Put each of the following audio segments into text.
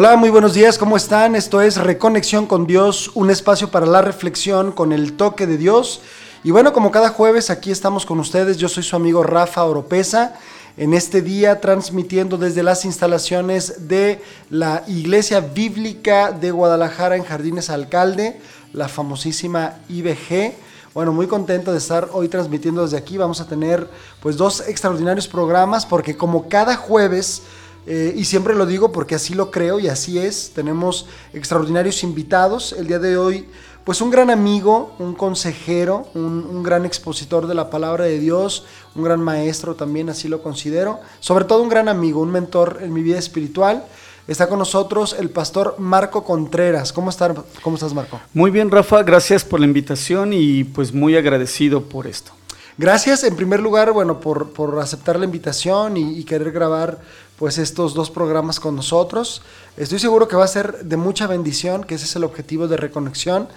Hola, muy buenos días, ¿cómo están? Esto es Reconexión con Dios, un espacio para la reflexión con el toque de Dios. Y bueno, como cada jueves aquí estamos con ustedes, yo soy su amigo Rafa Oropesa, en este día transmitiendo desde las instalaciones de la Iglesia Bíblica de Guadalajara en Jardines Alcalde, la famosísima IBG. Bueno, muy contento de estar hoy transmitiendo desde aquí. Vamos a tener pues dos extraordinarios programas porque como cada jueves eh, y siempre lo digo porque así lo creo y así es. Tenemos extraordinarios invitados. El día de hoy, pues un gran amigo, un consejero, un, un, gran expositor de la palabra de Dios, un gran maestro también, así lo considero. Sobre todo un gran amigo, un mentor en mi vida espiritual. Está con nosotros el pastor Marco Contreras. ¿Cómo, está, ¿Cómo estás, Marco? Muy bien, Rafa. Gracias por la invitación y pues muy agradecido por esto. Gracias en primer lugar, bueno, por, por aceptar la invitación y, y, querer grabar pues estos dos programas con nosotros. Estoy seguro que va a ser de mucha bendición, que ese es el objetivo de Reconexión.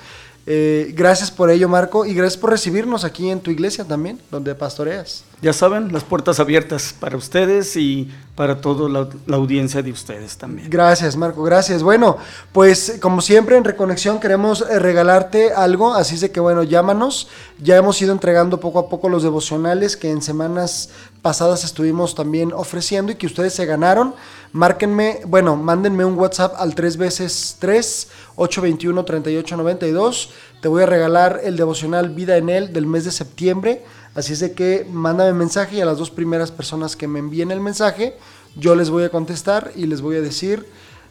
Eh, gracias por ello, Marco, y gracias por recibirnos aquí en tu iglesia también, donde pastoreas. Ya saben, las puertas abiertas para ustedes y para toda la, audiencia de ustedes también. Gracias, Marco, gracias. Bueno, pues como siempre en Reconexión queremos eh, regalarte algo, así es de que bueno, llámanos. Ya hemos ido entregando poco a poco los devocionales que en semanas pasadas estuvimos también ofreciendo y que ustedes se ganaron. Márquenme, bueno, mándenme un WhatsApp al 3 veces 3 821 3892. Te voy a regalar el devocional Vida en él del mes de septiembre. Así es de que mándame mensaje y a las dos primeras personas que me envíen el mensaje, yo les voy a contestar y les voy a decir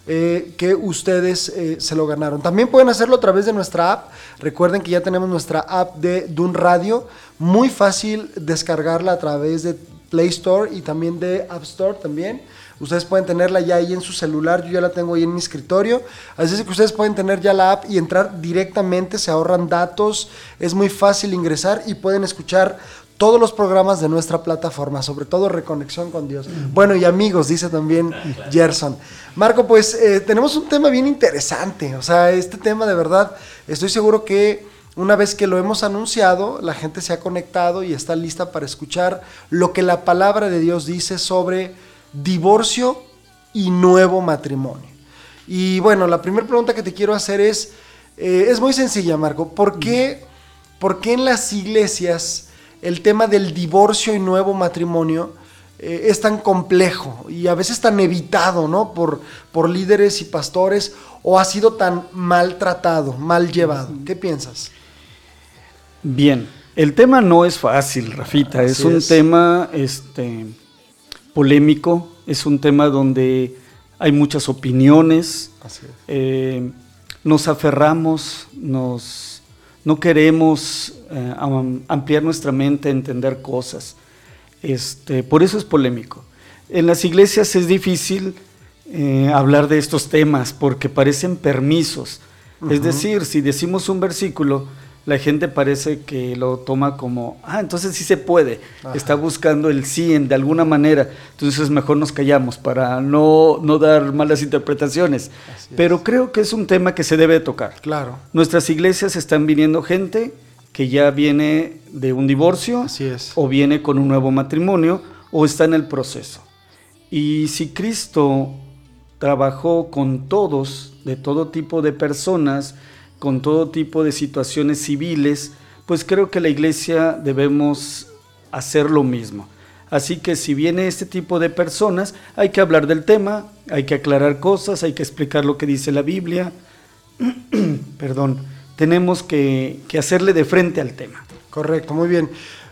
eh, que ustedes eh, se lo ganaron. También pueden hacerlo a través de nuestra app. Recuerden que ya tenemos nuestra app de Dun Radio. Muy fácil descargarla a través de Play Store y también de App Store también. Ustedes pueden tenerla ya ahí en su celular, yo ya la tengo ahí en mi escritorio. Así es que ustedes pueden tener ya la app y entrar directamente, se ahorran datos, es muy fácil ingresar y pueden escuchar todos los programas de nuestra plataforma, sobre todo Reconexión con Dios. Bueno, y amigos, dice también Gerson. Marco, pues eh, tenemos un tema bien interesante, o sea, este tema de verdad, estoy seguro que una vez que lo hemos anunciado, la gente se ha conectado y está lista para escuchar lo que la palabra de Dios dice sobre divorcio y nuevo matrimonio. Y bueno, la primera pregunta que te quiero hacer es, eh, es muy sencilla, Marco, ¿por qué, ¿por qué en las iglesias el tema del divorcio y nuevo matrimonio eh, es tan complejo y a veces tan evitado, ¿no? Por, por líderes y pastores o ha sido tan maltratado, mal llevado. ¿Qué piensas? Bien, el tema no es fácil, Rafita, es un es. tema este, polémico, es un tema donde hay muchas opiniones, eh, nos aferramos, nos, no queremos eh, ampliar nuestra mente, entender cosas. Este, por eso es polémico. En las iglesias es difícil eh, hablar de estos temas porque parecen permisos. Uh -huh. Es decir, si decimos un versículo, la gente parece que lo toma como, ah, entonces sí se puede, Ajá. está buscando el sí en, de alguna manera, entonces mejor nos callamos para no, no dar malas interpretaciones. Pero creo que es un tema que se debe tocar. Claro. Nuestras iglesias están viniendo gente que ya viene de un divorcio, o viene con un nuevo matrimonio, o está en el proceso. Y si Cristo trabajó con todos, de todo tipo de personas, con todo tipo de situaciones civiles, pues creo que la iglesia debemos hacer lo mismo. Así que si viene este tipo de personas, hay que hablar del tema, hay que aclarar cosas, hay que explicar lo que dice la Biblia. Perdón, tenemos que, que, hacerle de frente al tema. Correcto, muy bien.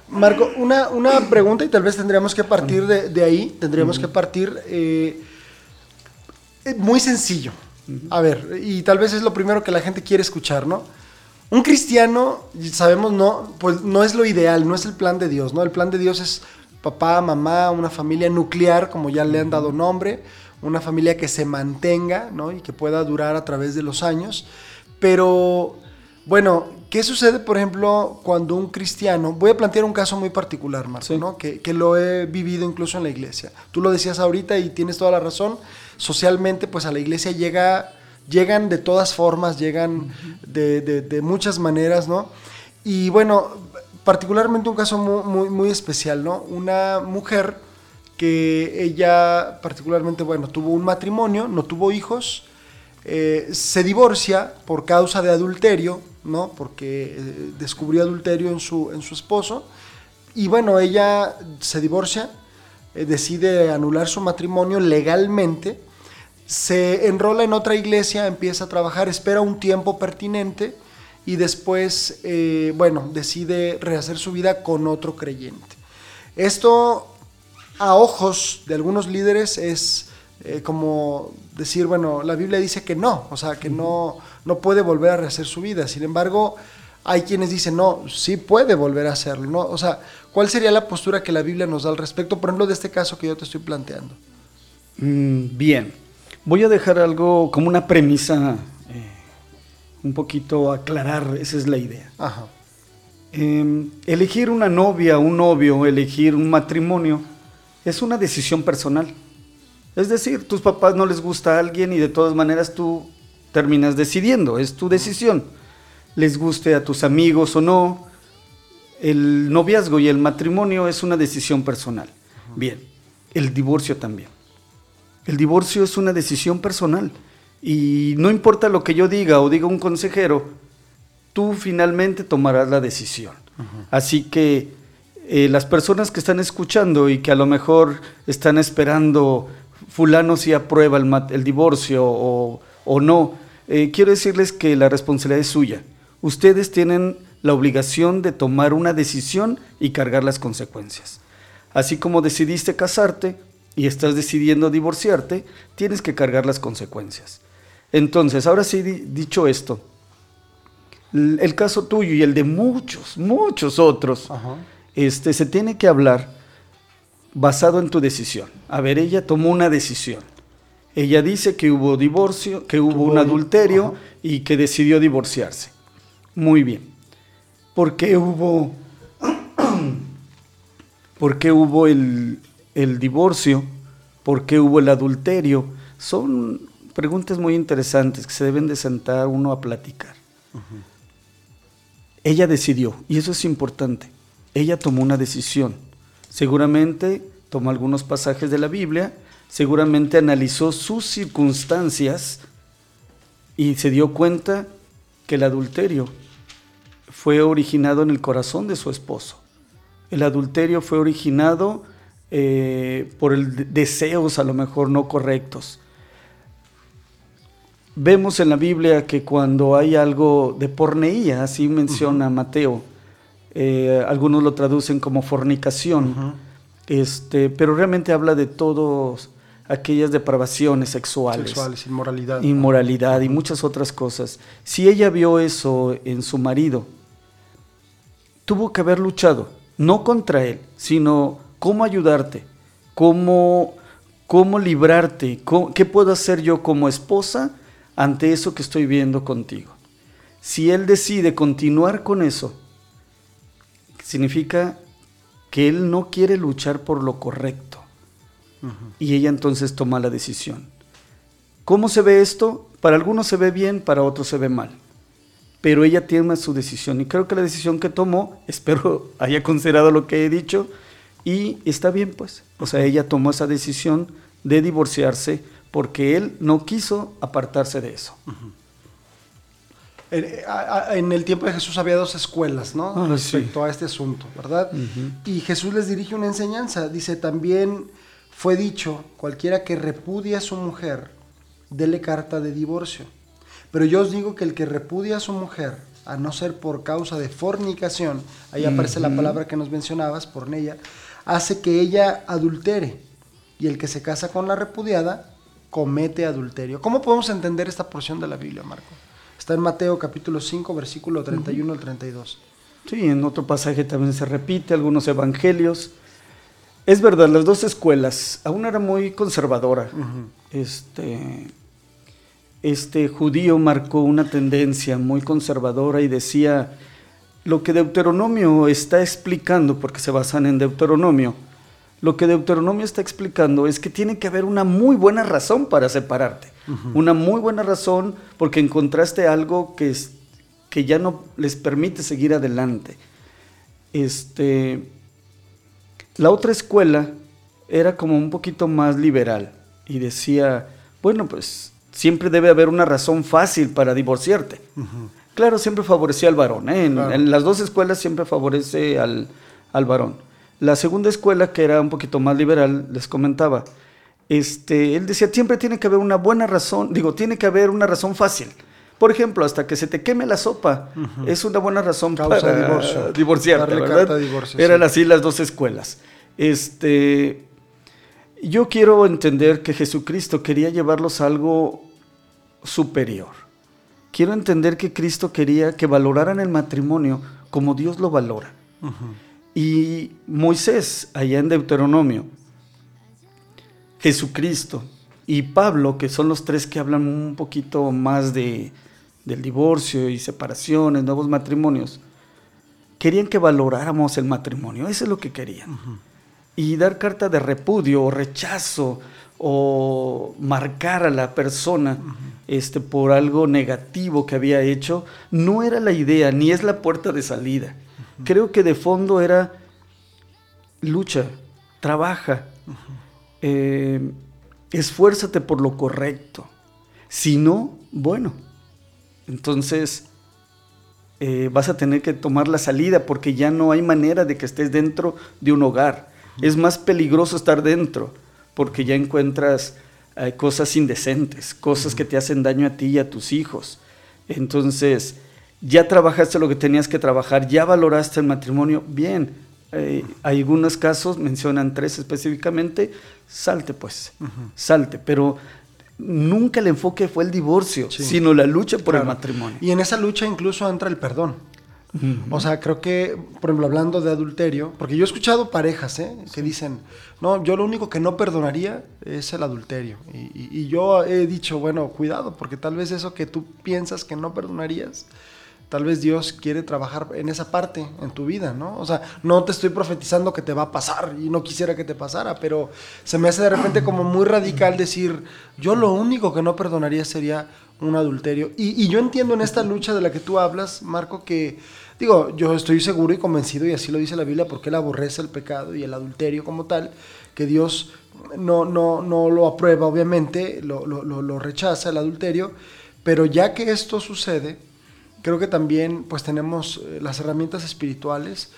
Marco, una, una pregunta y tal vez tendríamos que partir de, de ahí, tendríamos que partir eh, muy sencillo. A ver, y tal vez es lo primero que la gente quiere escuchar, ¿no? Un cristiano, sabemos, no, pues no es lo ideal, no es el plan de Dios, ¿no? El plan de Dios es papá, mamá, una familia nuclear, como ya le han dado nombre, una familia que se mantenga, ¿no? Y que pueda durar a través de los años. Pero, bueno, ¿qué sucede, por ejemplo, cuando un cristiano, voy a plantear un caso muy particular, Marco, sí. ¿no? Que, que lo he vivido incluso en la iglesia. Tú lo decías ahorita y tienes toda la razón socialmente pues a la iglesia llega, llegan de todas formas, llegan de, de, de muchas maneras, ¿no? Y bueno, particularmente un caso muy, muy, muy, especial, ¿no? Una mujer que ella particularmente, bueno, tuvo un matrimonio, no tuvo hijos, eh, se divorcia por causa de adulterio, ¿no? Porque eh, descubrió adulterio en su, en su esposo. Y bueno, ella se divorcia, eh, decide anular su matrimonio legalmente, se enrola en otra iglesia, empieza a trabajar, espera un tiempo pertinente y después, bueno, decide rehacer su vida con otro creyente. Esto a ojos de algunos líderes es como decir, bueno, la Biblia dice que no, o sea, que no, no puede volver a rehacer su vida. Sin embargo, hay quienes dicen, no, sí puede volver a hacerlo, ¿no? O sea, ¿cuál sería la postura que la Biblia nos da al respecto, por ejemplo, de este caso que yo te estoy planteando? Mm, bien, voy a dejar algo como una premisa, eh, un poquito aclarar, esa es la idea. Ajá. Em, elegir una novia, un novio, elegir un matrimonio, es una decisión personal. Es decir, tus papás no les gusta a alguien y de todas maneras tú terminas decidiendo, es tu decisión. Les guste a tus amigos o no, el noviazgo y el matrimonio es una decisión personal. Bien, el divorcio también. El divorcio es una decisión personal y no importa lo que yo diga o diga un consejero, tú finalmente tomarás la decisión. Así que eh, las personas que están escuchando y que a lo mejor están esperando fulano si aprueba el, divorcio o, no. Eh, quiero decirles que la responsabilidad es suya. Ustedes tienen la obligación de tomar una decisión y cargar las consecuencias. Así como decidiste casarte y estás decidiendo divorciarte, tienes que cargar las consecuencias. Entonces, ahora sí, dicho esto, el caso tuyo y el de muchos, muchos otros, este, se tiene que hablar basado en tu decisión. A ver, ella tomó una decisión. Ella dice que hubo divorcio, que hubo un adulterio y que decidió divorciarse. Muy bien. ¿Por qué hubo, por qué hubo el, divorcio? ¿Por qué hubo el adulterio? Son preguntas muy interesantes que se deben de sentar uno a platicar. Ella decidió, y eso es importante. Ella tomó una decisión Seguramente tomó algunos pasajes de la Biblia, seguramente analizó sus circunstancias y se dio cuenta que el adulterio fue originado en el corazón de su esposo. El adulterio fue originado eh, por el deseos a lo mejor no correctos. Vemos en la Biblia que cuando hay algo de porneía, así menciona Mateo, eh, algunos lo traducen como fornicación, este, pero realmente habla de todas aquellas depravaciones sexuales. Sexuales, inmoralidad. Inmoralidad y muchas otras cosas. Si ella vio eso en su marido, tuvo que haber luchado, no contra él, sino cómo ayudarte, cómo, cómo librarte, qué puedo hacer yo como esposa ante eso que estoy viendo contigo. Si él decide continuar con eso, significa que él no quiere luchar por lo correcto. Y ella entonces toma la decisión. ¿Cómo se ve esto? Para algunos se ve bien, para otros se ve mal. Pero ella tiene su decisión y creo que la decisión que tomó, espero haya considerado lo que he dicho y está bien pues. O sea, ella tomó esa decisión de divorciarse porque él no quiso apartarse de eso. En el tiempo de Jesús había dos escuelas, ¿no? Ah, Respecto a este asunto, ¿verdad? Y Jesús les dirige una enseñanza. Dice, también fue dicho, cualquiera que repudia a su mujer, dele carta de divorcio. Pero yo os digo que el que repudia a su mujer, a no ser por causa de fornicación, ahí aparece la palabra que nos mencionabas, por ella, hace que ella adultere. Y el que se casa con la repudiada, comete adulterio. ¿Cómo podemos entender esta porción de la Biblia, Marco? Está en Mateo capítulo 5, versículo 31 al 32. Sí, en otro pasaje también se repite, algunos evangelios. Es verdad, las dos escuelas, aún era muy conservadora. este, este judío marcó una tendencia muy conservadora y decía, lo que Deuteronomio está explicando, porque se basan en Deuteronomio, lo que Deuteronomio está explicando es que tiene que haber una muy buena razón para separarte. Una muy buena razón porque encontraste algo que, es, que ya no les permite seguir adelante. Este, la otra escuela era como un poquito más liberal y decía, bueno, pues siempre debe haber una razón fácil para divorciarte. Claro, siempre favorecía al varón. ¿eh? En, las dos escuelas siempre favorece al, al, varón. La segunda escuela, que era un poquito más liberal, les comentaba, este, él decía, siempre tiene que haber una buena razón, digo, tiene que haber una razón fácil. Por ejemplo, hasta que se te queme la sopa, es una buena razón para divorcio. divorciarte, ¿verdad? Eran así las dos escuelas. Este, yo quiero entender que Jesucristo quería llevarlos a algo superior. Quiero entender que Cristo quería que valoraran el matrimonio como Dios lo valora. Y Moisés, allá en Deuteronomio, Jesucristo y Pablo, que son los tres que hablan un poquito más de, del divorcio y separaciones, nuevos matrimonios, querían que valoráramos el matrimonio, eso es lo que querían. Y dar carta de repudio o rechazo o marcar a la persona este, por algo negativo que había hecho, no era la idea, ni es la puerta de salida. Creo que de fondo era lucha, trabaja, eh, esfuérzate por lo correcto. Si no, bueno, entonces eh, vas a tener que tomar la salida porque ya no hay manera de que estés dentro de un hogar. Es más peligroso estar dentro porque ya encuentras eh, cosas indecentes, cosas que te hacen daño a ti y a tus hijos. Entonces, ya trabajaste lo que tenías que trabajar, ya valoraste el matrimonio, bien. Eh, algunos casos, mencionan tres específicamente, salte pues, salte, pero nunca el enfoque fue el divorcio, sino la lucha por el matrimonio. Y en esa lucha incluso entra el perdón. O sea, creo que, por ejemplo, hablando de adulterio, porque yo he escuchado parejas ¿eh? que dicen, no, yo lo único que no perdonaría es el adulterio. Y, y, yo he dicho, bueno, cuidado, porque tal vez eso que tú piensas que no perdonarías, tal vez Dios quiere trabajar en esa parte en tu vida, ¿no? O sea, no te estoy profetizando que te va a pasar y no quisiera que te pasara, pero se me hace de repente como muy radical decir, yo lo único que no perdonaría sería un adulterio. Y, yo entiendo en esta lucha de la que tú hablas, Marco, que digo, yo estoy seguro y convencido, y así lo dice la Biblia, porque Él aborrece el pecado y el adulterio como tal, que Dios no, no, no lo aprueba, obviamente, lo, lo, lo rechaza el adulterio, pero ya que esto sucede, creo que también pues tenemos eh, las herramientas espirituales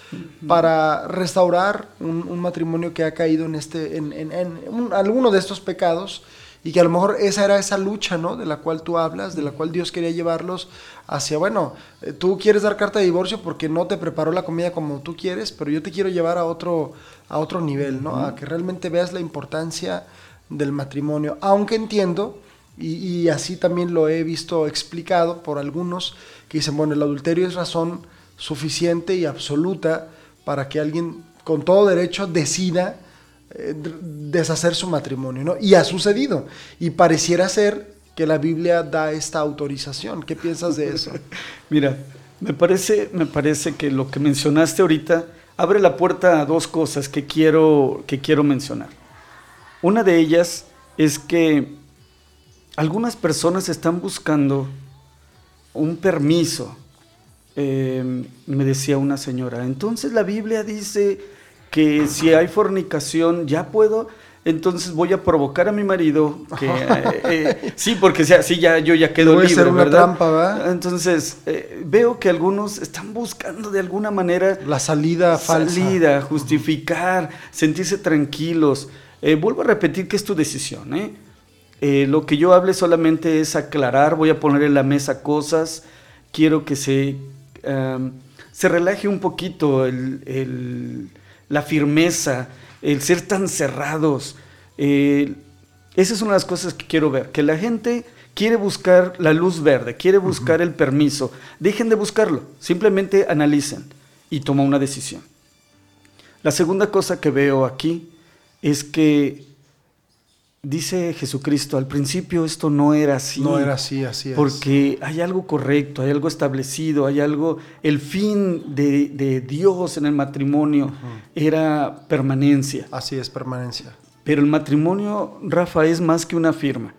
para restaurar un, matrimonio que ha caído en este en, en, alguno de estos pecados y que a lo mejor esa era esa lucha no de la cual tú hablas de la cual Dios quería llevarlos hacia bueno eh, tú quieres dar carta de divorcio porque no te preparó la comida como tú quieres pero yo te quiero llevar a otro a otro nivel no a que realmente veas la importancia del matrimonio. Aunque entiendo y, y así también lo he visto explicado por algunos que dicen, bueno, el adulterio es razón suficiente y absoluta para que alguien con todo derecho decida eh, deshacer su matrimonio, ¿no? Y ha sucedido. Y pareciera ser que la Biblia da esta autorización. ¿Qué piensas de eso? Mira, me parece, me parece que lo que mencionaste ahorita abre la puerta a dos cosas que quiero, que quiero mencionar. Una de ellas es que algunas personas están buscando un permiso, eh, me decía una señora. Entonces la Biblia dice que si hay fornicación ya puedo, entonces voy a provocar a mi marido que eh, eh, sí porque sea, sí ya yo ya quedo libre, una ¿verdad? Trampa, Entonces veo que algunos están buscando de alguna manera la salida falsa, salida, justificar, sentirse tranquilos. vuelvo a repetir que es tu decisión, ¿eh? Eh, lo que yo hable solamente es aclarar, voy a poner en la mesa cosas, quiero que se, se relaje un poquito la firmeza, el ser tan cerrados. Eh, esa es una de las cosas que quiero ver, que la gente quiere buscar la luz verde, quiere buscar el permiso. Dejen de buscarlo, simplemente analicen y toma una decisión. La segunda cosa que veo aquí es que Dice Jesucristo, al principio esto no era así. No era así, así es. Porque hay algo correcto, hay algo establecido, hay algo, el fin de, Dios en el matrimonio era permanencia. Así es, permanencia. Pero el matrimonio, Rafa, es más que una firma.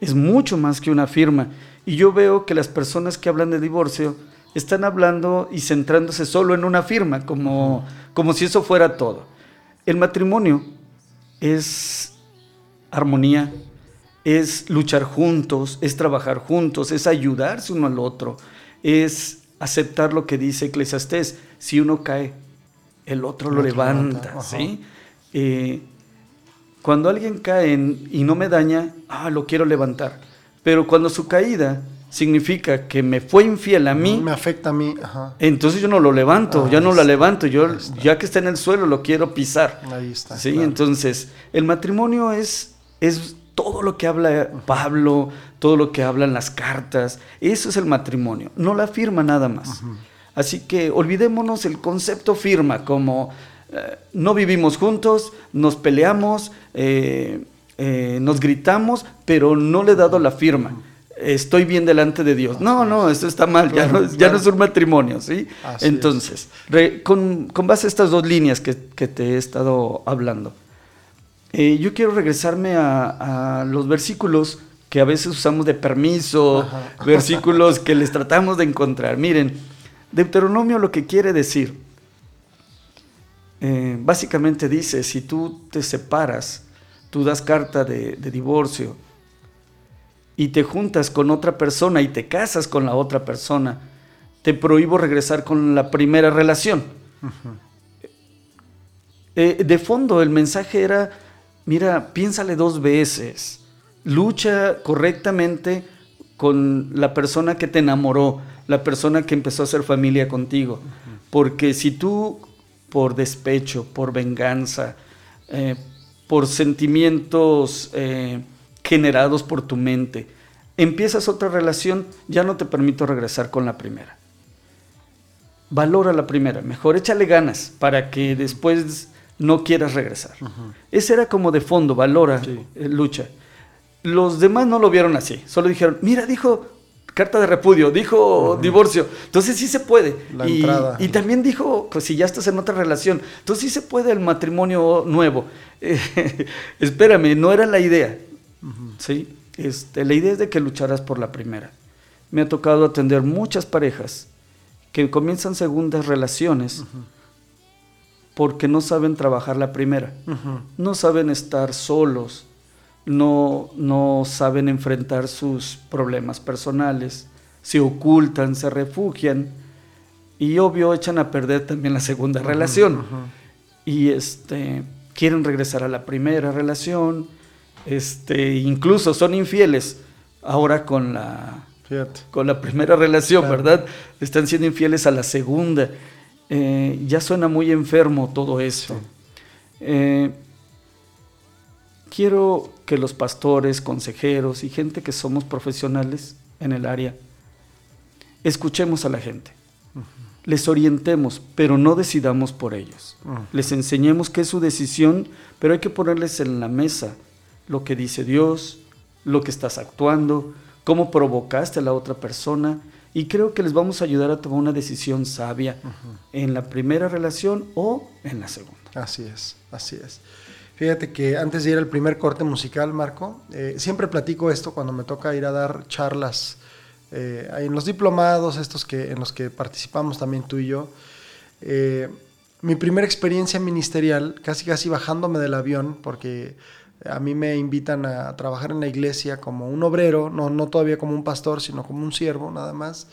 Es mucho más que una firma. Y yo veo que las personas que hablan de divorcio están hablando y centrándose solo en una firma, como, como si eso fuera todo. El matrimonio es armonía, es luchar juntos, es trabajar juntos, es ayudarse uno al otro, es aceptar lo que dice Eclesiastés. Si uno cae, el otro lo levanta, ¿sí? Eh, cuando alguien cae y no me daña, ah, lo quiero levantar. Pero cuando su caída significa que me fue infiel a mí. Me afecta a mí. Entonces yo no lo levanto, ya no la levanto, yo ya que está en el suelo lo quiero pisar. Ahí está. Sí, entonces el matrimonio es, es todo lo que habla Pablo, todo lo que hablan las cartas, eso es el matrimonio, no la firma nada más. Así que olvidémonos el concepto firma como eh, no vivimos juntos, nos peleamos, eh, eh, nos gritamos, pero no le he dado la firma. Estoy bien delante de Dios. No, no, esto está mal, ya, no, ya no es un matrimonio, ¿sí? Entonces, con, base a estas dos líneas que, te he estado hablando, eh, yo quiero regresarme a, los versículos que a veces usamos de permiso, versículos que les tratamos de encontrar. Miren, Deuteronomio lo que quiere decir, eh, básicamente dice, si tú te separas, tú das carta de divorcio, y te juntas con otra persona y te casas con la otra persona, te prohíbo regresar con la primera relación. Eh, de fondo el mensaje era, mira, piénsale dos veces, lucha correctamente con la persona que te enamoró, la persona que empezó a hacer familia contigo, porque si tú por despecho, por venganza, eh, por sentimientos eh, generados por tu mente. Empiezas otra relación, ya no te permito regresar con la primera. Valora la primera, mejor échale ganas para que después no quieras regresar. Ese era como de fondo, valora, eh, lucha. Los demás no lo vieron así, solo dijeron, mira, dijo carta de repudio, dijo divorcio, entonces sí se puede. y, y, también dijo, pues si ya estás en otra relación, entonces sí se puede el matrimonio nuevo. espérame, no era la idea. ¿sí? Este, la idea es de que lucharás por la primera. Me ha tocado atender muchas parejas que comienzan segundas relaciones porque no saben trabajar la primera, no saben estar solos, no, no saben enfrentar sus problemas personales, se ocultan, se refugian y obvio echan a perder también la segunda relación. Y este, quieren regresar a la primera relación, este, incluso son infieles ahora con la, con la primera relación, ¿verdad? Están siendo infieles a la segunda. Eh, ya suena muy enfermo todo eso. Eh, quiero que los pastores, consejeros y gente que somos profesionales en el área, escuchemos a la gente. Les orientemos, pero no decidamos por ellos. Les enseñemos que es su decisión, pero hay que ponerles en la mesa lo que dice Dios, lo que estás actuando, cómo provocaste a la otra persona. Y creo que les vamos a ayudar a tomar una decisión sabia en la primera relación o en la segunda. Así es, así es. Fíjate que antes de ir al primer corte musical, Marco, eh, siempre platico esto cuando me toca ir a dar charlas eh, en los diplomados, estos que, en los que participamos también tú y yo. Eh, mi primera experiencia ministerial, casi casi bajándome del avión, porque a mí me invitan a trabajar en la iglesia como un obrero, no, no todavía como un pastor, sino como un siervo nada más.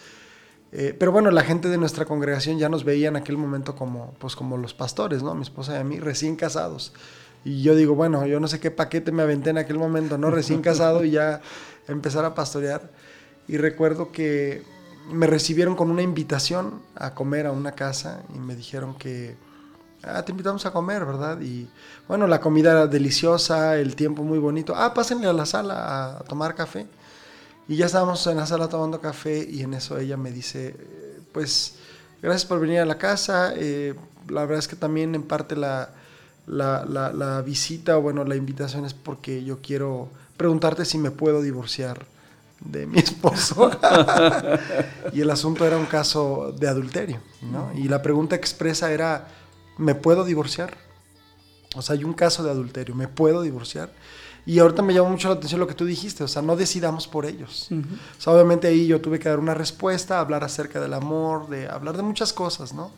Eh, pero bueno, la gente de nuestra congregación ya nos veía en aquel momento como, pues como los pastores, ¿no? Mi esposa y a mí, recién casados. Y yo digo, bueno, yo no sé qué paquete me aventé en aquel momento, ¿no? Recién casado y ya empezar a pastorear. Y recuerdo que me recibieron con una invitación a comer a una casa y me dijeron que ah, te invitamos a comer, ¿verdad? Y bueno, la comida era deliciosa, el tiempo muy bonito. Ah, pásenle a la sala a tomar café. Y ya estábamos en la sala tomando café y en eso ella me dice, pues gracias por venir a la casa. Eh, la verdad es que también en parte la, la, la, visita, bueno, la invitación es porque yo quiero preguntarte si me puedo divorciar de mi esposo. y el asunto era un caso de adulterio, ¿no? Y la pregunta expresa era, ¿me puedo divorciar? O sea, hay un caso de adulterio, ¿me puedo divorciar? Y ahorita me llamó mucho la atención lo que tú dijiste, o sea, no decidamos por ellos. O sea, obviamente ahí yo tuve que dar una respuesta, hablar acerca del amor, de hablar de muchas cosas, ¿no?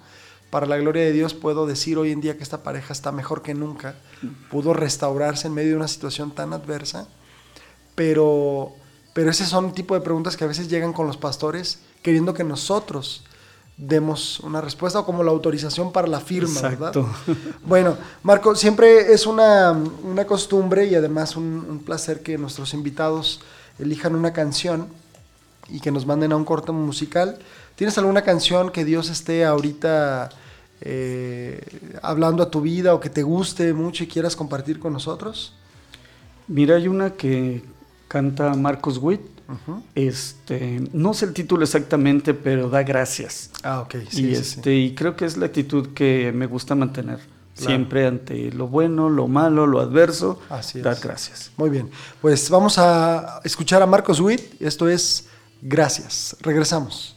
para la gloria de Dios puedo decir hoy en día que esta pareja está mejor que nunca, pudo restaurarse en medio de una situación tan adversa, pero, pero ese son tipo de preguntas que a veces llegan con los pastores queriendo que nosotros demos una respuesta o como la autorización para la firma, Exacto. ¿verdad? Bueno, Marco, siempre es una, una costumbre y además un, un, placer que nuestros invitados elijan una canción y que nos manden a un corte musical. ¿Tienes alguna canción que Dios esté ahorita eh, hablando a tu vida o que te guste mucho y quieras compartir con nosotros? Mira, hay una que canta Marcos Witt. Uh -huh. Este, no sé el título exactamente, pero da gracias. Ah, ok. Sí, y, sí, este, sí. y creo que es la actitud que me gusta mantener. Claro. Siempre ante lo bueno, lo malo, lo adverso, Así dar es. gracias. Muy bien. Pues vamos a escuchar a Marcos Witt. Esto es Gracias. Regresamos.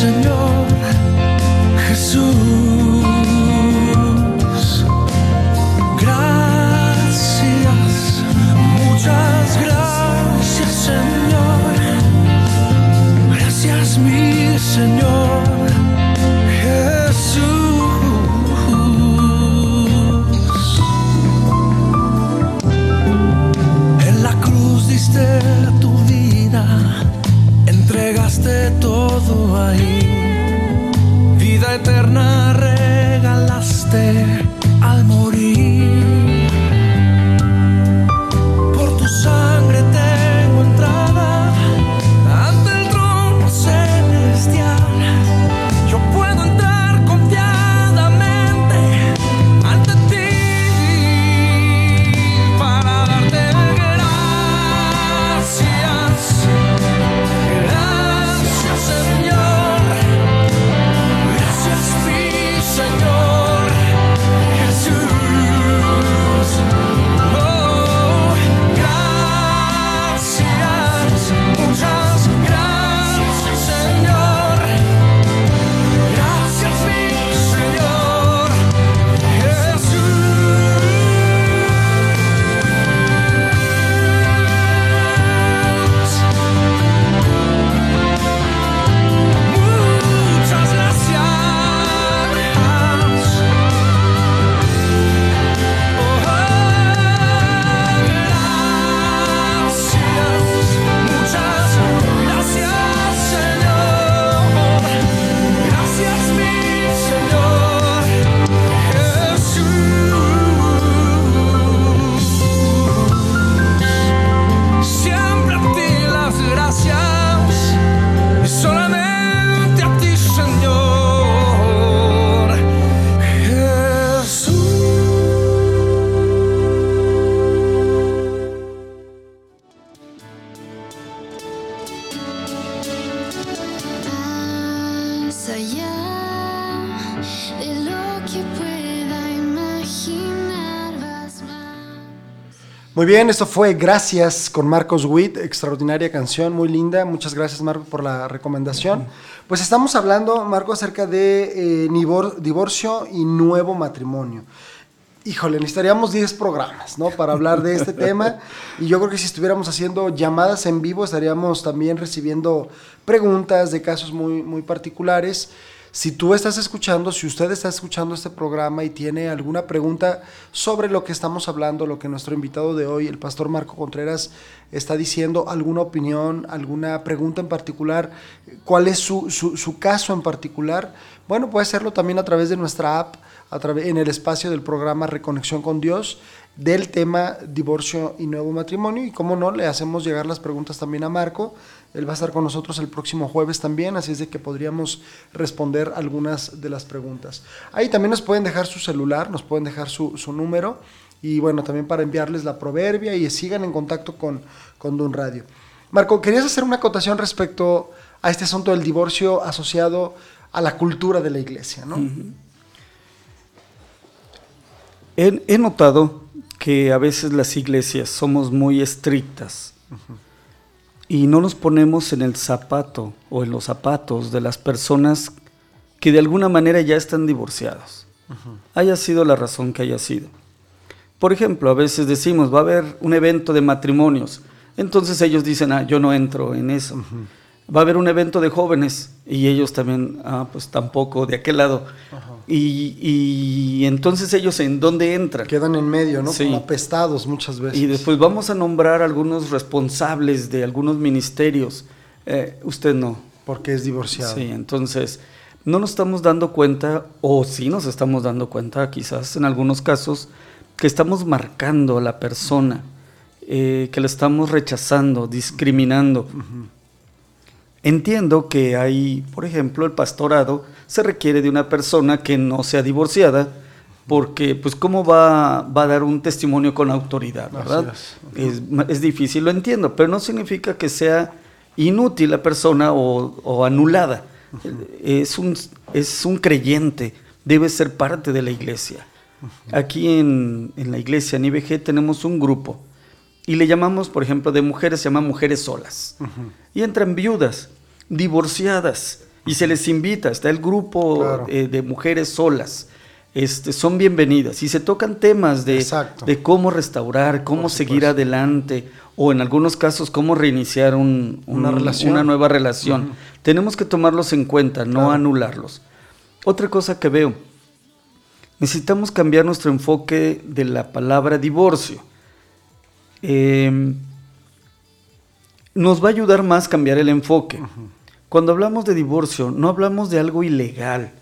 Señor Jesús. Muy bien, esto fue Gracias con Marcos Witt, extraordinaria canción, muy linda. Muchas gracias, Marco, por la recomendación. Pues estamos hablando, Marco, acerca de eh, divorcio y nuevo matrimonio. Híjole, necesitaríamos 10 programas, ¿no? Para hablar de este tema. Y yo creo que si estuviéramos haciendo llamadas en vivo, estaríamos también recibiendo preguntas de casos muy, muy particulares. Si tú estás escuchando, si usted está escuchando este programa y tiene alguna pregunta sobre lo que estamos hablando, lo que nuestro invitado de hoy, el pastor Marco Contreras, está diciendo, alguna opinión, alguna pregunta en particular, cuál es su, su, caso en particular, bueno, puede hacerlo también a través de nuestra app, a través, en el espacio del programa Reconexión con Dios del tema divorcio y nuevo matrimonio. Y como no, le hacemos llegar las preguntas también a Marco. Él va a estar con nosotros el próximo jueves también, así es de que podríamos responder algunas de las preguntas. Ahí también nos pueden dejar su celular, nos pueden dejar su, número y bueno, también para enviarles la proverbia y sigan en contacto con, con Dun Radio. Marco, querías hacer una acotación respecto a este asunto del divorcio asociado a la cultura de la iglesia, ¿no? he, notado que a veces las iglesias somos muy estrictas y no nos ponemos en el zapato o en los zapatos de las personas que de alguna manera ya están divorciados, haya sido la razón que haya sido. Por ejemplo, a veces decimos, va a haber un evento de matrimonios, entonces ellos dicen, ah, yo no entro en eso. Va a haber un evento de jóvenes y ellos también, ah, pues tampoco de aquel lado. Y, entonces ellos en dónde entran. Quedan en medio, ¿no? Como apestados muchas veces. Y después vamos a nombrar algunos responsables de algunos ministerios. Eh, usted no. Porque es divorciado. Sí, entonces no nos estamos dando cuenta, o sí nos estamos dando cuenta, quizás en algunos casos, que estamos marcando a la persona, eh, que la estamos rechazando, discriminando. Entiendo que hay, por ejemplo, el pastorado se requiere de una persona que no sea divorciada, porque pues cómo va, va a dar un testimonio con autoridad, ¿verdad? Es. difícil, lo entiendo, pero no significa que sea inútil la persona o, anulada. es, un, es un creyente, debe ser parte de la iglesia. Aquí en, en la iglesia, en IBG, tenemos un grupo y le llamamos, por ejemplo, de mujeres, se llama mujeres solas. Y entran viudas, divorciadas, y se les invita, está el grupo eh, de mujeres solas. Este, son bienvenidas y se tocan temas de, de cómo restaurar, cómo seguir adelante o en algunos casos cómo reiniciar una, relación. una nueva relación. Tenemos que tomarlos en cuenta, no anularlos. Otra cosa que veo, necesitamos cambiar nuestro enfoque de la palabra divorcio. Em, nos va a ayudar más cambiar el enfoque. Cuando hablamos de divorcio, no hablamos de algo ilegal.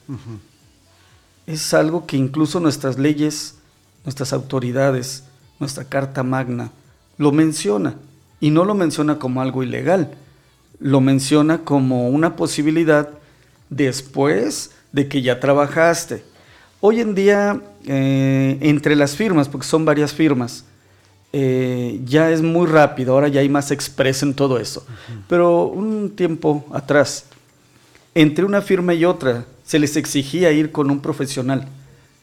Es algo que incluso nuestras leyes, nuestras autoridades, nuestra Carta Magna, lo menciona. Y no lo menciona como algo ilegal. Lo menciona como una posibilidad después de que ya trabajaste. Hoy en día, eh, entre las firmas, porque son varias firmas, eh, ya es muy rápido, ahora ya hay más express en todo eso. Pero un tiempo atrás, entre una firma y otra, se les exigía ir con un profesional.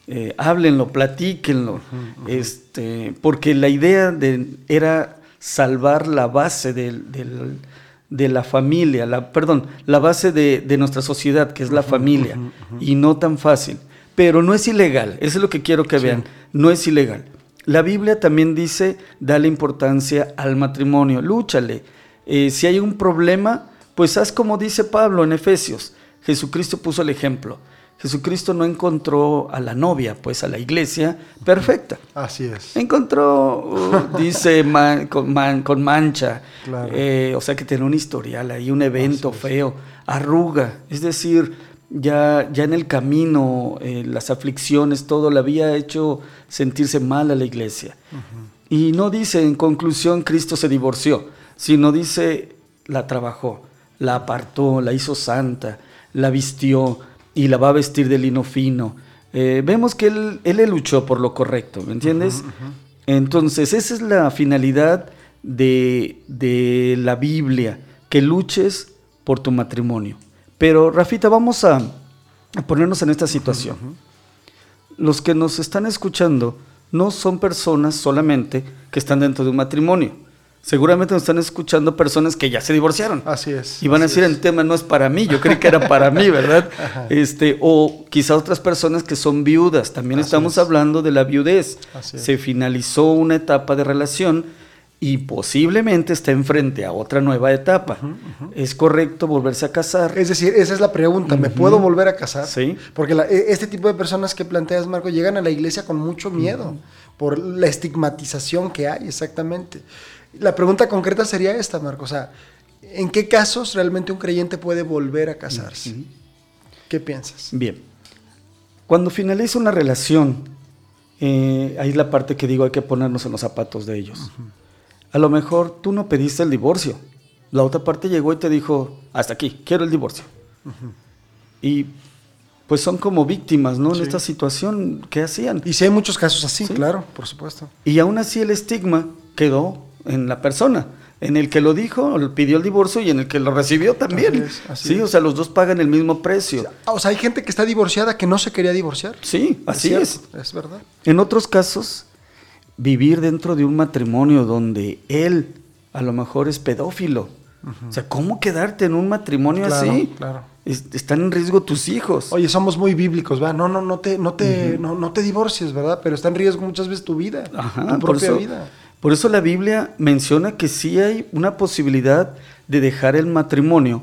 Eh, háblenlo, platíquenlo, este, porque la idea de, era salvar la base de la familia, la, perdón, la base de, nuestra sociedad, que es la familia, y no tan fácil. Pero no es ilegal, eso es lo que quiero que vean, no es ilegal. La Biblia también dice, dale importancia al matrimonio, lúchale. Eh, si hay un problema, pues haz como dice Pablo en Efesios. Jesucristo puso el ejemplo. Jesucristo no encontró a la novia, pues a la iglesia perfecta. Así es. Encontró, uh, dice, con, mancha, eh, o sea que tiene un historial ahí, un evento feo, arruga, es decir, ya, ya en el camino, eh, las aflicciones, todo le había hecho sentirse mal a la iglesia. Y no dice, en conclusión, Cristo se divorció, sino dice, la trabajó, la apartó, la hizo santa, la vistió y la va a vestir de lino fino. Eh, vemos que él, él le luchó por lo correcto, ¿me entiendes? Entonces, esa es la finalidad de, de la Biblia, que luches por tu matrimonio. Pero, Rafita, vamos a, ponernos en esta situación. Los que nos están escuchando no son personas solamente que están dentro de un matrimonio. Seguramente nos están escuchando personas que ya se divorciaron. Así es. Y van a decir, el tema no es para mí, yo creí que era para mí, ¿verdad? Este, o quizá otras personas que son viudas. También estamos hablando de la viudez. Se finalizó una etapa de relación y posiblemente está enfrente a otra nueva etapa. ¿Es correcto volverse a casar? Es decir, esa es la pregunta, ¿me puedo volver a casar? Sí. Porque e, este tipo de personas que planteas, Marco, llegan a la iglesia con mucho miedo por la estigmatización que hay, exactamente. La pregunta concreta sería esta, Marco, o sea, ¿en qué casos realmente un creyente puede volver a casarse? ¿Qué piensas? Bien. Cuando finaliza una relación, eh, ahí es la parte que digo, hay que ponernos en los zapatos de ellos. A lo mejor tú no pediste el divorcio. La otra parte llegó y te dijo, hasta aquí, quiero el divorcio. Y pues son como víctimas, ¿no? En esta situación, ¿qué hacían? Y sí hay muchos casos así, claro, por supuesto. Y aún así el estigma quedó en la persona. En el que lo dijo, pidió el divorcio y en el que lo recibió también. sí, o sea, los dos pagan el mismo precio. O sea, hay gente que está divorciada que no se quería divorciar. Sí, así es. Es verdad. En otros casos, vivir dentro de un matrimonio donde él a lo mejor es pedófilo. O sea, ¿cómo quedarte en un matrimonio así? Claro. están en riesgo tus hijos. Oye, somos muy bíblicos, ¿verdad? No, no, no te, no te, no, te divorcies, ¿verdad? Pero está en riesgo muchas veces tu vida, tu propia vida. Por eso la Biblia menciona que sí hay una posibilidad de dejar el matrimonio,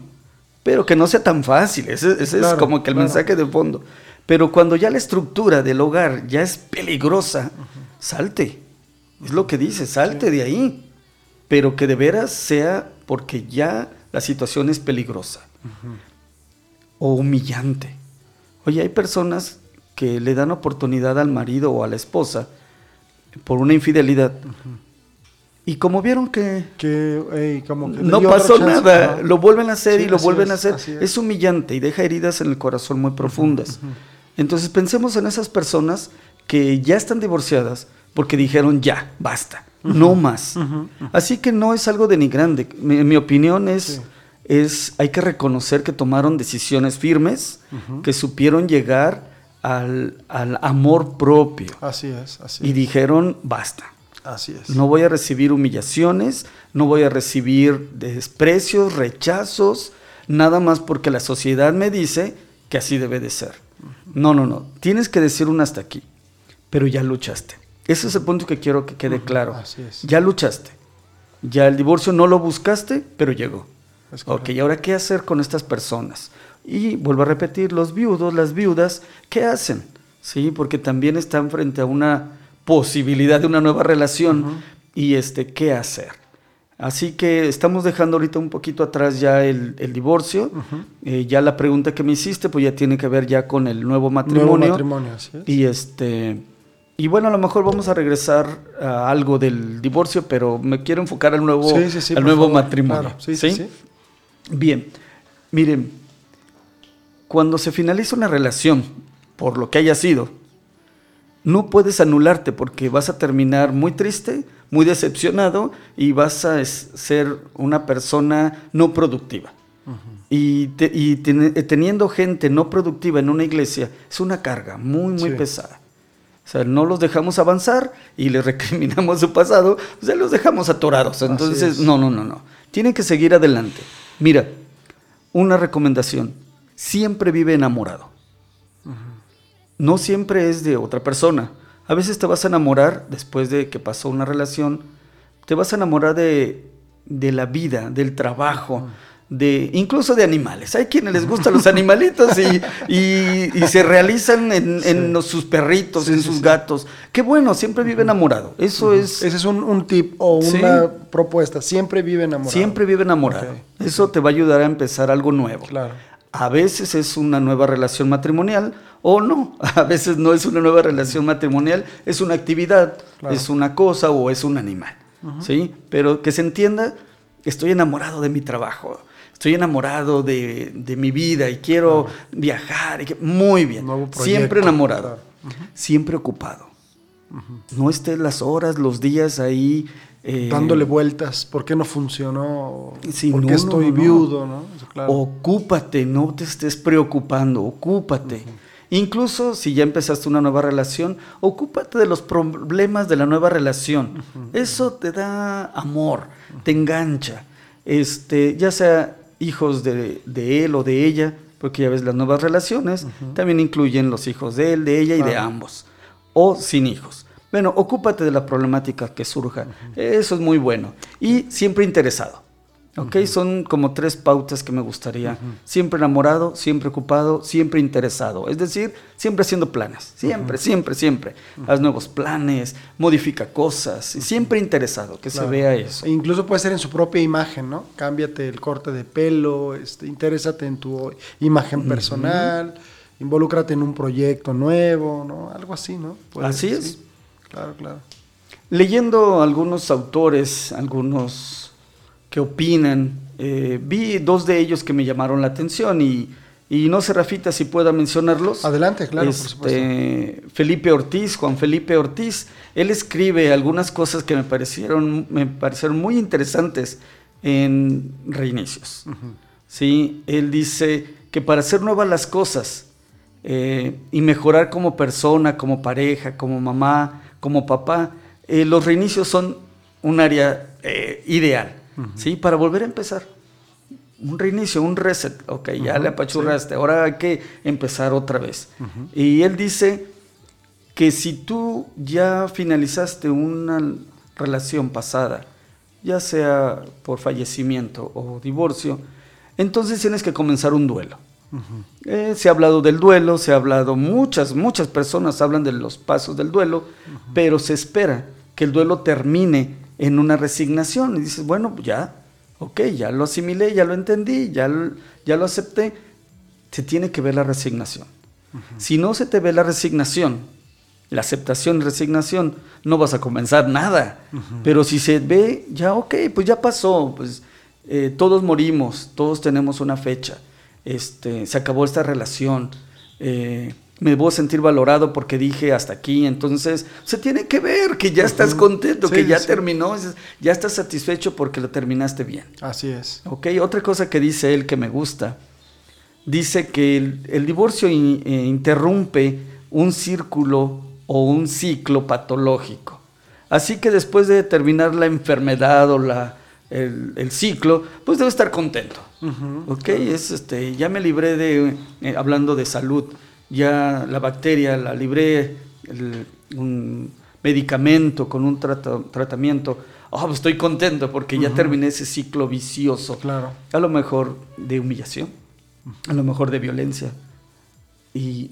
pero que no sea tan fácil. Ese, es como que el mensaje de fondo. Pero cuando ya la estructura del hogar ya es peligrosa, salte. Es lo que dice, salte de ahí. Pero que de veras sea porque ya la situación es peligrosa. O humillante. Oye, hay personas que le dan oportunidad al marido o a la esposa por una infidelidad. Y como vieron que, no pasó nada, lo vuelven a hacer y lo vuelven a hacer, es. humillante y deja heridas en el corazón muy profundas. Entonces pensemos en esas personas que ya están divorciadas, porque dijeron ya, basta, no más. Así que no es algo de ni grande. Mi, mi opinión es, es, hay que reconocer que tomaron decisiones firmes, que supieron llegar al, amor propio. Así es, así Y dijeron basta. Así es. No voy a recibir humillaciones, no voy a recibir desprecios, rechazos, nada más porque la sociedad me dice que así debe de ser. No, no, no. Tienes que decir un hasta aquí, pero ya luchaste. Ese es el punto que quiero que quede claro. Ya luchaste. Ya el divorcio no lo buscaste, pero llegó. ok, ¿y ahora qué hacer con estas personas? Y vuelvo a repetir, los viudos, las viudas, ¿qué hacen? Sí, porque también están frente a una posibilidad de una nueva relación y este, ¿qué hacer? Así que estamos dejando ahorita un poquito atrás ya el, divorcio. Eh, ya la pregunta que me hiciste, pues ya tiene que ver ya con el nuevo matrimonio. Nuevo matrimonio, Y este y bueno, a lo mejor vamos a regresar a algo del divorcio, pero me quiero enfocar al nuevo, al nuevo matrimonio. sí, sí, Bien, miren, cuando se finaliza una relación, por lo que haya sido, no puedes anularte porque vas a terminar muy triste, muy decepcionado y vas a ser una persona no productiva. Y, teniendo gente no productiva en una iglesia es una carga muy, muy pesada. O sea, no los dejamos avanzar y les recriminamos su pasado, o sea, los dejamos atorados. Entonces, no, no, no, no. Tienen que seguir adelante. Mira, una recomendación. Siempre vive enamorado. No siempre es de otra persona. A veces te vas a enamorar después de que pasó una relación. Te vas a enamorar de, de la vida, del trabajo de incluso de animales. Hay quienes les gustan los animalitos y, se realizan en, sus perritos, en sus gatos. Qué bueno, siempre vive enamorado. Eso es. Ese es un, tip o una propuesta. Siempre vive enamorado. Siempre vive enamorado. Eso te va a ayudar a empezar algo nuevo. Claro. A veces es una nueva relación matrimonial o no. A veces no es una nueva relación matrimonial, es una actividad, es una cosa o es un animal. ¿Sí? Pero que se entienda, estoy enamorado de mi trabajo estoy enamorado de, mi vida y quiero viajar. Y muy bien. siempre enamorado. Siempre ocupado. No estés las horas, los días ahí. Eh, Dándole vueltas. ¿Por qué no funcionó? ¿Por qué estoy viudo? ¿no? Ocúpate, no te estés preocupando. Ocúpate. Incluso si ya empezaste una nueva relación, ocúpate de los problemas de la nueva relación. Eso te da amor, te engancha. Este, ya sea hijos de, él o de ella, porque ya ves las nuevas relaciones, también incluyen los hijos de él, de ella y de ambos, o sin hijos. Bueno, ocúpate de la problemática que surja. Eso es muy bueno. Y siempre interesado. ¿Ok? Son como tres pautas que me gustaría. Siempre enamorado, siempre ocupado, siempre interesado. Es decir, siempre haciendo planes. Siempre, siempre, siempre. Haz nuevos planes, modifica cosas. Siempre interesado, que se vea eso. E incluso puede ser en su propia imagen, ¿no? Cámbiate el corte de pelo, este, interésate en tu imagen personal, involúcrate en un proyecto nuevo, ¿no? Algo así, ¿no? así es. Claro, claro. Leyendo algunos autores, algunos que opinan. Eh, vi dos de ellos que me llamaron la atención y, no sé, Rafita, si pueda mencionarlos. Adelante, claro, este, Felipe Ortiz, Juan Felipe Ortiz, él escribe algunas cosas que me parecieron, me parecieron muy interesantes en Reinicios. ¿Sí? Él dice que para hacer nuevas las cosas eh, y mejorar como persona, como pareja, como mamá, como papá, eh, los reinicios son un área ideal. ¿Sí? Para volver a empezar. Un reinicio, un reset. Ok, ya le apachurraste, ahora hay que empezar otra vez. Y él dice que si tú ya finalizaste una relación pasada, ya sea por fallecimiento o divorcio, entonces tienes que comenzar un duelo. Eh, se ha hablado del duelo, se ha hablado, muchas, muchas personas hablan de los pasos del duelo, pero se espera que el duelo termine en una resignación y dices, bueno, ya, ok, ya lo asimilé, ya lo entendí, ya, ya lo acepté, se tiene que ver la resignación. Si no se te ve la resignación, la aceptación y resignación, no vas a comenzar nada. Pero si se ve, ya, ok, pues ya pasó, pues eh, todos morimos, todos tenemos una fecha, este, se acabó esta relación. Eh, me voy a sentir valorado porque dije hasta aquí. Entonces, se tiene que ver que ya estás contento, que ya terminó, ya estás satisfecho porque lo terminaste bien. Así es. Ok, otra cosa que dice él que me gusta, dice que el, divorcio eh, interrumpe un círculo o un ciclo patológico. Así que después de terminar la enfermedad o la, el, ciclo, pues debe estar contento. ok, es este, ya me libré de, eh, hablando de salud, ya la bacteria la libré, un medicamento con un tratamiento. Oh, estoy contento porque ya terminé ese ciclo vicioso. Claro. A lo mejor de humillación, a lo mejor de violencia. Y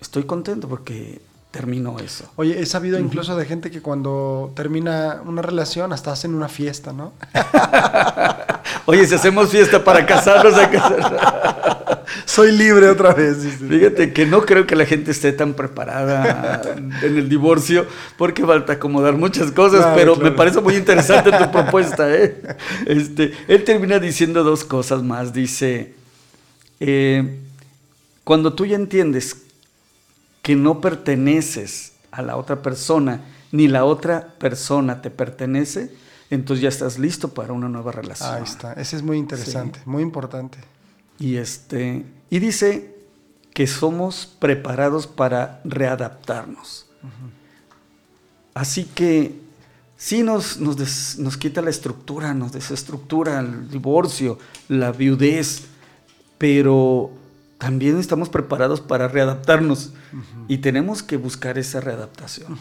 estoy contento porque terminó eso. Oye, he sabido incluso de gente que cuando termina una relación hasta hacen una fiesta, ¿no? Oye, si hacemos fiesta para casarnos, hay que Soy libre otra vez. Fíjate que no creo que la gente esté tan preparada en el divorcio porque falta acomodar muchas cosas, pero me parece muy interesante tu propuesta. ¿eh? Este, él termina diciendo dos cosas más. Dice, eh, cuando tú ya entiendes que no perteneces a la otra persona, ni la otra persona te pertenece, entonces ya estás listo para una nueva relación. Ahí está, ese es muy interesante, muy importante. Y, este, y dice que somos preparados para readaptarnos. Así que sí nos, nos, nos, quita la estructura, nos desestructura el divorcio, la viudez, pero también estamos preparados para readaptarnos y tenemos que buscar esa readaptación.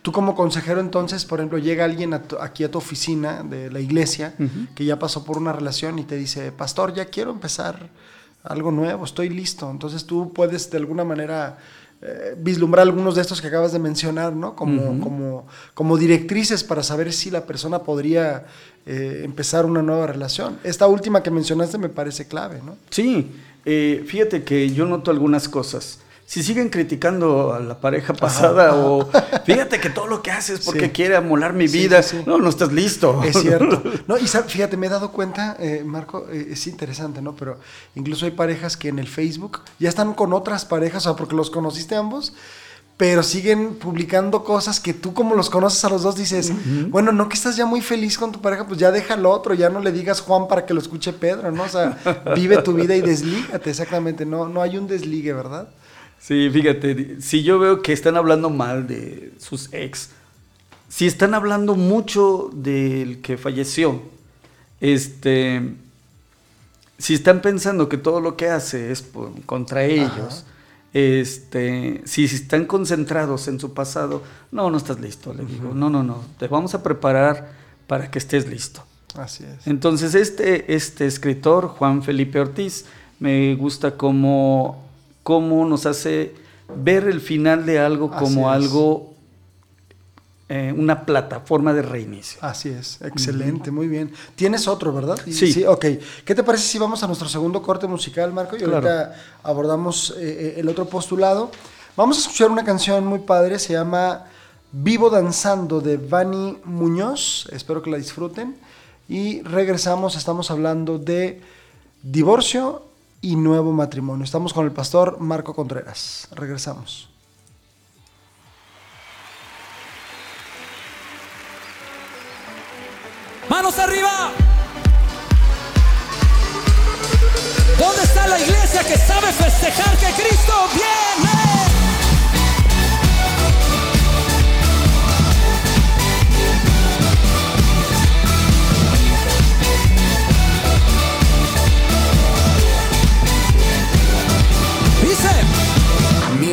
Tú como consejero entonces, por ejemplo, llega alguien aquí a tu oficina de la iglesia que ya pasó por una relación y te dice, pastor, ya quiero empezar algo nuevo, estoy listo. Entonces tú puedes de alguna manera eh, vislumbrar algunos de estos que acabas de mencionar, ¿no? Como, como, como directrices para saber si la persona podría eh, empezar una nueva relación. Esta última que mencionaste me parece clave, ¿no? Sí, eh, fíjate que yo noto algunas cosas si siguen criticando a la pareja pasada o fíjate que todo lo que haces porque quiere amolar mi vida, no, no estás listo. Es cierto. No, y fíjate, me he dado cuenta, eh, Marco, eh, es interesante, ¿no? Pero incluso hay parejas que en el Facebook ya están con otras parejas, o sea, porque los conociste ambos, pero siguen publicando cosas que tú como los conoces a los dos dices, bueno, no que estás ya muy feliz con tu pareja, pues ya deja al otro, ya no le digas Juan para que lo escuche Pedro, ¿no? O sea, vive tu vida y deslígate, exactamente, no, no hay un desligue, ¿verdad? Sí, fíjate, si yo veo que están hablando mal de sus ex, si están hablando mucho del que falleció, este, si están pensando que todo lo que hace es contra ellos, este, si están concentrados en su pasado, no, no estás listo, le digo, no, no, no, te vamos a preparar para que estés listo. Así es. Entonces, este, este escritor, Juan Felipe Ortiz, me gusta cómo, cómo nos hace ver el final de algo como algo, eh, una plataforma de reinicio. Así es, excelente, muy bien. Tienes otro, ¿verdad? Sí. sí. Ok. ¿Qué te parece si vamos a nuestro segundo corte musical, Marco? Y ahorita abordamos eh, eh, el otro postulado. Vamos a escuchar una canción muy padre, se llama Vivo Danzando de Vani Muñoz. Espero que la disfruten. Y regresamos, estamos hablando de divorcio y nuevo matrimonio. Estamos con el pastor Marco Contreras. Regresamos. Manos arriba. ¿Dónde está la iglesia que sabe festejar que Cristo viene?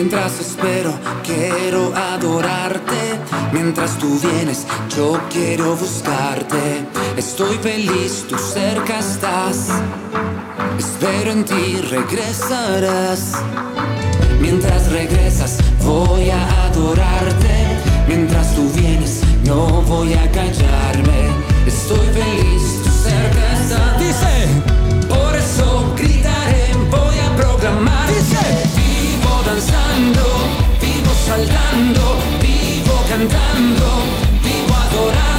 Mientras espero, quiero adorarte. Mientras tú vienes, yo quiero buscarte. Estoy feliz, tú cerca estás. Espero en ti, regresarás. Mientras regresas, voy a adorarte. Mientras tú vienes, no voy a callarme. Estoy feliz, tú cerca estás. Dice, por eso gritaré, voy a proclamar. Dice, danzando, vivo saltando, vivo cantando, vivo adorando,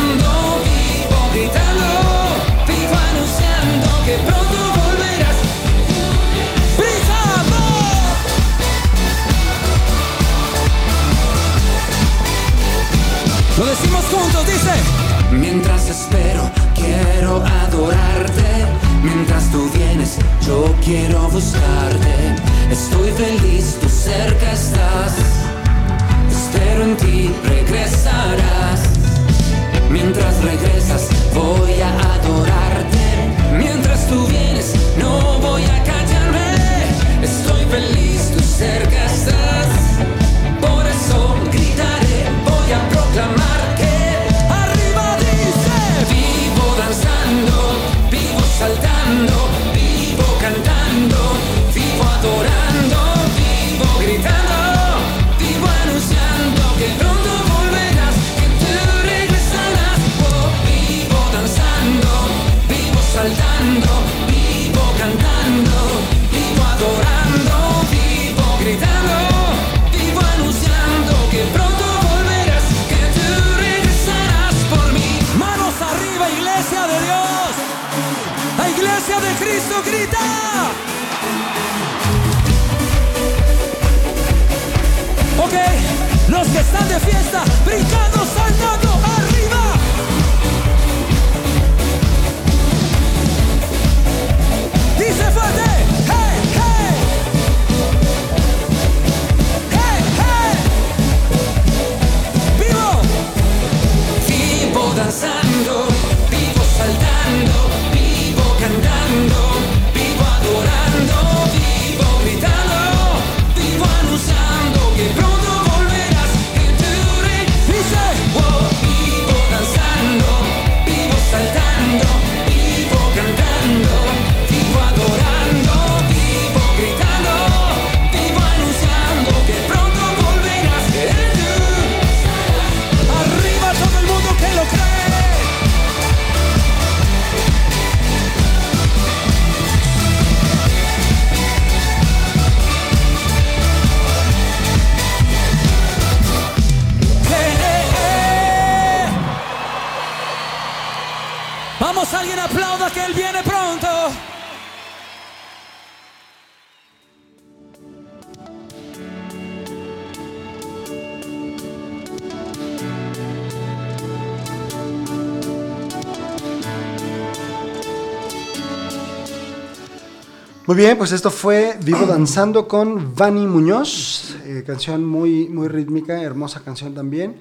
Muy bien, pues esto fue Vivo Danzando con Vani Muñoz, eh, canción muy, muy rítmica, hermosa canción también.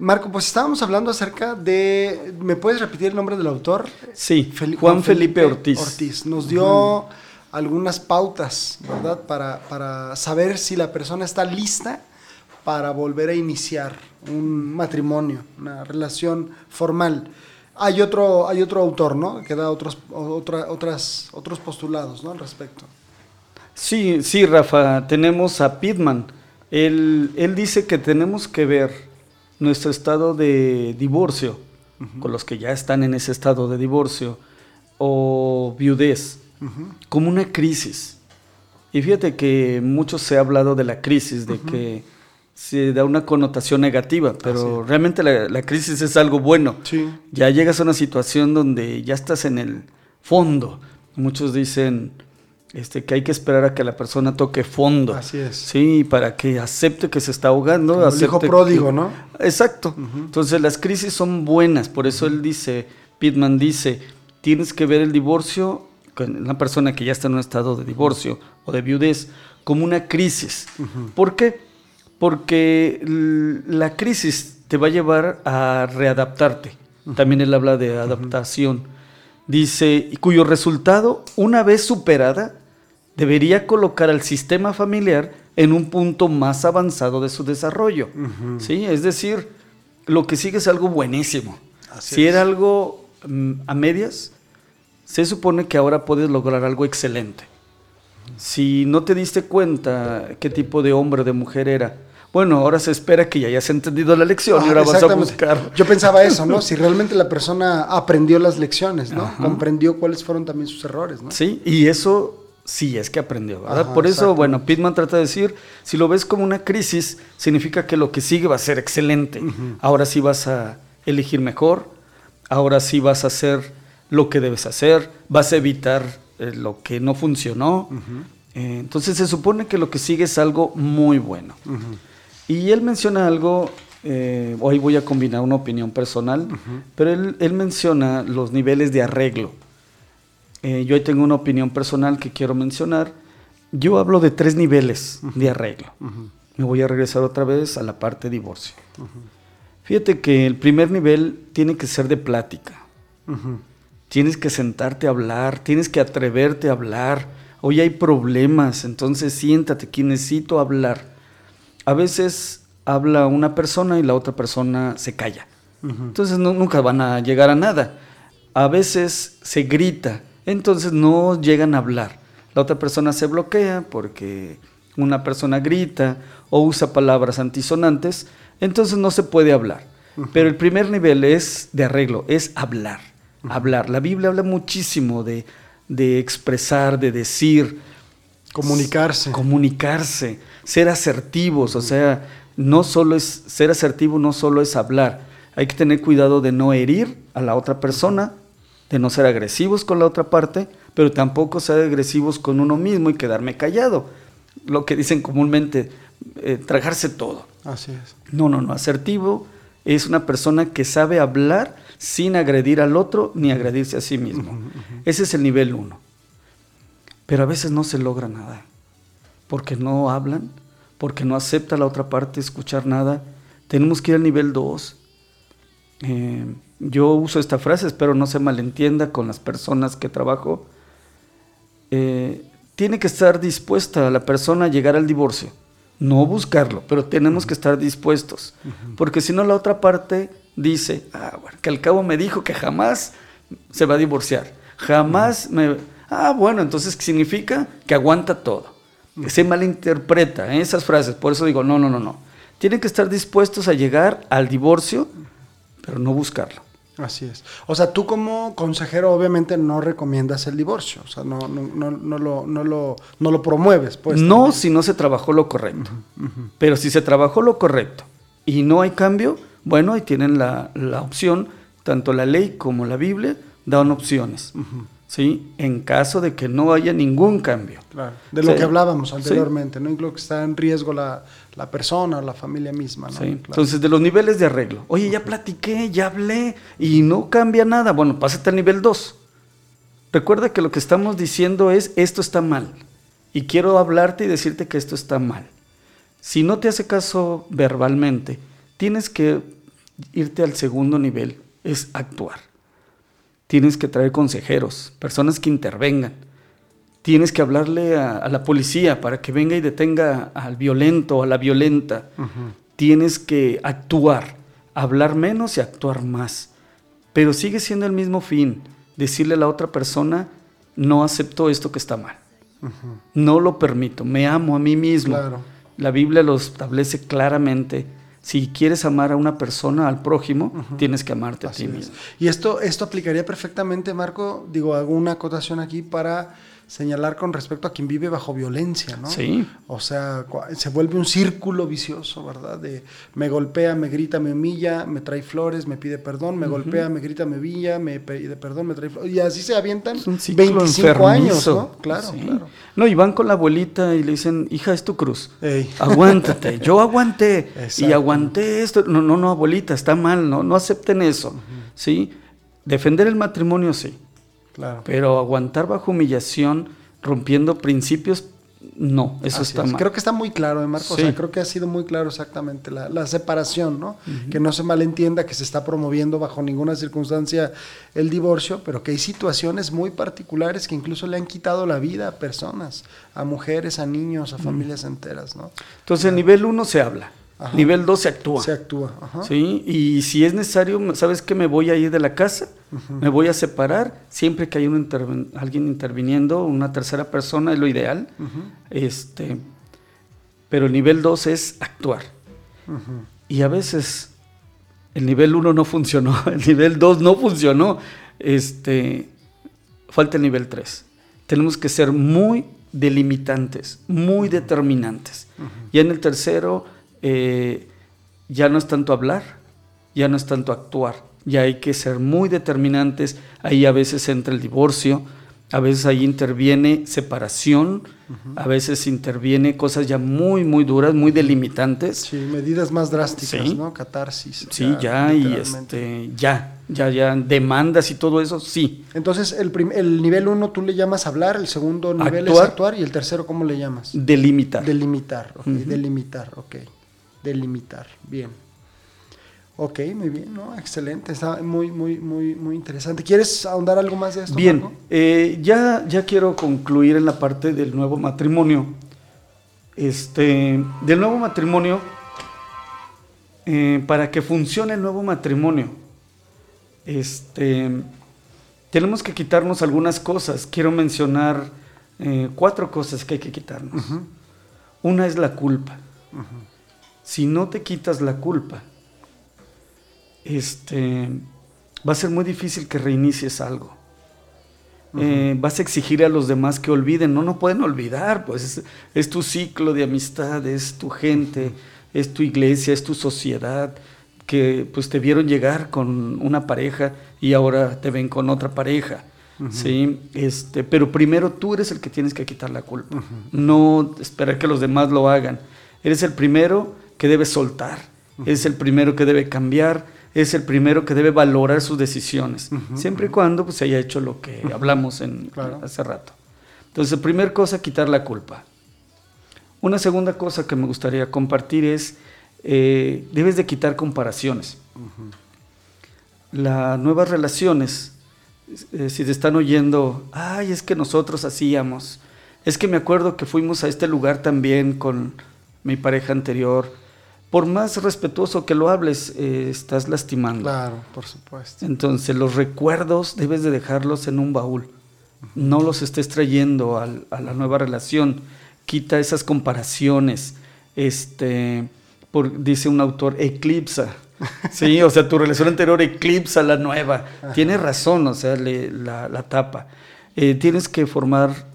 Marco, pues estábamos hablando acerca de. ¿Me puedes repetir el nombre del autor? Sí, Juan, Felipe, Ortiz. Ortiz. Nos dio algunas pautas, ¿verdad? Para, para saber si la persona está lista para volver a iniciar un matrimonio, una relación formal. Hay otro, hay otro autor, ¿no? Que da otros, otra, otras, otros postulados, ¿no? Al respecto. Sí, sí, Rafa, tenemos a Pittman. Él, él dice que tenemos que ver nuestro estado de divorcio, con los que ya están en ese estado de divorcio, o viudez, como una crisis. Y fíjate que mucho se ha hablado de la crisis, de que se da una connotación negativa, pero realmente la, crisis es algo bueno. Ya llegas a una situación donde ya estás en el fondo. Muchos dicen este, que hay que esperar a que la persona toque fondo. Así es. Sí, para que acepte que se está ahogando. Como el hijo pródigo, ¿no? Exacto. Entonces las crisis son buenas, por eso él dice, Pittman dice, tienes que ver el divorcio con una persona que ya está en un estado de divorcio o de viudez como una crisis. ¿Por qué? Porque la crisis te va a llevar a readaptarte. También él habla de adaptación. Dice, cuyo resultado, una vez superada, debería colocar al sistema familiar en un punto más avanzado de su desarrollo. ¿Sí? Es decir, lo que sigue es algo buenísimo. si era algo mm, a medias, se supone que ahora puedes lograr algo excelente. Si no te diste cuenta qué tipo de hombre o de mujer era, bueno, ahora se espera que ya hayas entendido la lección y ahora vas a buscar. Yo pensaba eso, ¿no? Si realmente la persona aprendió las lecciones, ¿no? Comprendió cuáles fueron también sus errores, ¿no? Sí, y eso sí es que aprendió, ¿verdad? Por eso, bueno, Pitman trata de decir, si lo ves como una crisis, significa que lo que sigue va a ser excelente. Ahora sí vas a elegir mejor, ahora sí vas a hacer lo que debes hacer, vas a evitar eh, lo que no funcionó. Eh, entonces se supone que lo que sigue es algo muy bueno. Y él menciona algo, eh, hoy voy a combinar una opinión personal, pero él, él, menciona los niveles de arreglo. Eh, yo hoy tengo una opinión personal que quiero mencionar. Yo hablo de tres niveles de arreglo. Me voy a regresar otra vez a la parte divorcio. Fíjate que el primer nivel tiene que ser de plática. Tienes que sentarte a hablar, tienes que atreverte a hablar. Hoy hay problemas, entonces siéntate, que necesito hablar a veces habla una persona y la otra persona se calla. Entonces nunca van a llegar a nada. A veces se grita, entonces no llegan a hablar. La otra persona se bloquea porque una persona grita o usa palabras antisonantes, entonces no se puede hablar. Pero el primer nivel es de arreglo, es hablar. Hablar. La Biblia habla muchísimo de, de expresar, de decir. Comunicarse. Comunicarse ser asertivos, o sea, no solo es ser asertivo, no solo es hablar. Hay que tener cuidado de no herir a la otra persona, de no ser agresivos con la otra parte, pero tampoco ser agresivos con uno mismo y quedarme callado. Lo que dicen comúnmente, eh, tragarse todo. Así es. No, no, no. Asertivo es una persona que sabe hablar sin agredir al otro ni agredirse a sí mismo. Ese es el nivel uno. Pero a veces no se logra nada porque no hablan, porque no acepta la otra parte escuchar nada. Tenemos que ir al nivel 2. Eh, yo uso esta frase, espero no se malentienda con las personas que trabajo. Eh, tiene que estar dispuesta la persona a llegar al divorcio, no buscarlo, pero tenemos que estar dispuestos, porque si no la otra parte dice, ah, bueno, que al cabo me dijo que jamás se va a divorciar, jamás me... Ah, bueno, entonces significa que aguanta todo se malinterpreta en esas frases. Por eso digo, no, no, no, no. Tienen que estar dispuestos a llegar al divorcio, pero no buscarlo. Así es. O sea, tú como consejero obviamente no recomiendas el divorcio, o sea, no, no, no, no lo, no, lo, no lo promueves. Pues, no si no se trabajó lo correcto. Pero si se trabajó lo correcto y no hay cambio, bueno, ahí tienen la, la opción, tanto la ley como la Biblia dan opciones. ¿Sí? En caso de que no haya ningún cambio. De lo que hablábamos anteriormente, ¿no? Incluso que está en riesgo la, persona o la familia misma, ¿no? Entonces, de los niveles de arreglo. Oye, ya platiqué, ya hablé y no cambia nada. Bueno, pásate al nivel 2. Recuerda que lo que estamos diciendo es, esto está mal. Y quiero hablarte y decirte que esto está mal. Si no te hace caso verbalmente, tienes que irte al segundo nivel, es actuar. Tienes que traer consejeros, personas que intervengan. tienes que hablarle a, a la policía para que venga y detenga al violento o a la violenta. Tienes que actuar, hablar menos y actuar más. Pero sigue siendo el mismo fin, decirle a la otra persona, no acepto esto que está mal. No lo permito, me amo a mí mismo. Claro. La Biblia lo establece claramente. Si quieres amar a una persona, al prójimo, tienes que amarte a ti es. mismo. Y esto, esto aplicaría perfectamente, Marco, digo, hago una acotación aquí para señalar con respecto a quien vive bajo violencia, ¿no? Sí. O sea, se vuelve un círculo vicioso, ¿verdad? De me golpea, me grita, me humilla, me trae flores, me pide perdón, me golpea, me grita, me humilla, me pide perdón, me trae flores. Y así se avientan Es un ciclo 25 años, enfermizo. ¿no? Claro, Sí. claro. No, y van con la abuelita y le dicen, hija, es tu cruz. Ey. Aguántate. Yo aguanté. Y aguanté esto. No, no, no, abuelita, está mal. No, no acepten eso. ¿Sí? Defender el matrimonio, sí. Claro. Pero aguantar bajo humillación, rompiendo principios, no. Eso Así está es. mal. Creo que está muy claro, ¿eh, Marco? Sí. O sea, creo que ha sido muy claro exactamente la, la separación, ¿no? Que no se malentienda que se está promoviendo bajo ninguna circunstancia el divorcio, pero que hay situaciones muy particulares que incluso le han quitado la vida a personas, a mujeres, a niños, a familias enteras, ¿no? Entonces, nivel 1 se habla. Ajá. Nivel 2 se actúa. Se actúa. Ajá. ¿Sí? Y si es necesario, ¿sabes que Me voy a ir de la casa, me voy a separar, siempre que haya un interven- alguien interviniendo, una tercera persona es lo ideal. este, pero el nivel 2 es actuar. Y a veces el nivel 1 no funcionó, el nivel 2 no funcionó. Este, falta el nivel 3. Tenemos que ser muy delimitantes, muy determinantes. Ya en el tercero eh, ya no es tanto hablar, ya no es tanto actuar, ya hay que ser muy determinantes. Ahí a veces entra el divorcio, a veces ahí interviene separación, a veces interviene cosas ya muy, muy duras, muy delimitantes. Sí, medidas más drásticas, Sí. ¿no? Catarsis. Sí, ya, y este, ya, ya, ya, demandas y todo eso, sí. Entonces, el, el nivel uno tú le llamas hablar, el segundo nivel es Actuar. actuar y el tercero, ¿cómo le llamas? Delimitar. Delimitar, ok, delimitar, ok. Delimitar, bien. Ok, muy bien, ¿no? Excelente, está muy, muy, muy, muy interesante. ¿Quieres ahondar algo más de esto? Bien, eh, ya, ya quiero concluir en la parte del nuevo matrimonio. Este, del nuevo matrimonio, eh, para que funcione el nuevo matrimonio, este, tenemos que quitarnos algunas cosas. Quiero mencionar eh, cuatro cosas que hay que quitarnos. Una es la culpa. Si no te quitas la culpa, este, va a ser muy difícil que reinicies algo. Eh, vas a exigir a los demás que olviden, no, no pueden olvidar, pues es, es tu ciclo de amistad, es tu gente, es tu iglesia, es tu sociedad, que pues te vieron llegar con una pareja y ahora te ven con otra pareja. ¿sí? este, pero primero tú eres el que tienes que quitar la culpa, no esperar que los demás lo hagan. Eres el primero que debe soltar, eres el primero que debe cambiar, es el primero que debe valorar sus decisiones, siempre y cuando pues, se haya hecho lo que hablamos en, Claro. hace rato. Entonces, primera cosa, quitar la culpa. Una segunda cosa que me gustaría compartir es, eh, debes de quitar comparaciones. Las nuevas relaciones, eh, si te están oyendo, ay, es que nosotros hacíamos, es que me acuerdo que fuimos a este lugar también con mi pareja anterior, por más respetuoso que lo hables, eh, estás lastimando. Claro, por supuesto. Entonces los recuerdos debes de dejarlos en un baúl. No los estés trayendo al- a la nueva relación. Quita esas comparaciones. Este, por, dice un autor, eclipsa. Sí, o sea, tu relación anterior eclipsa la nueva. Tiene razón, o sea, le- la, la tapa. Eh, tienes que formar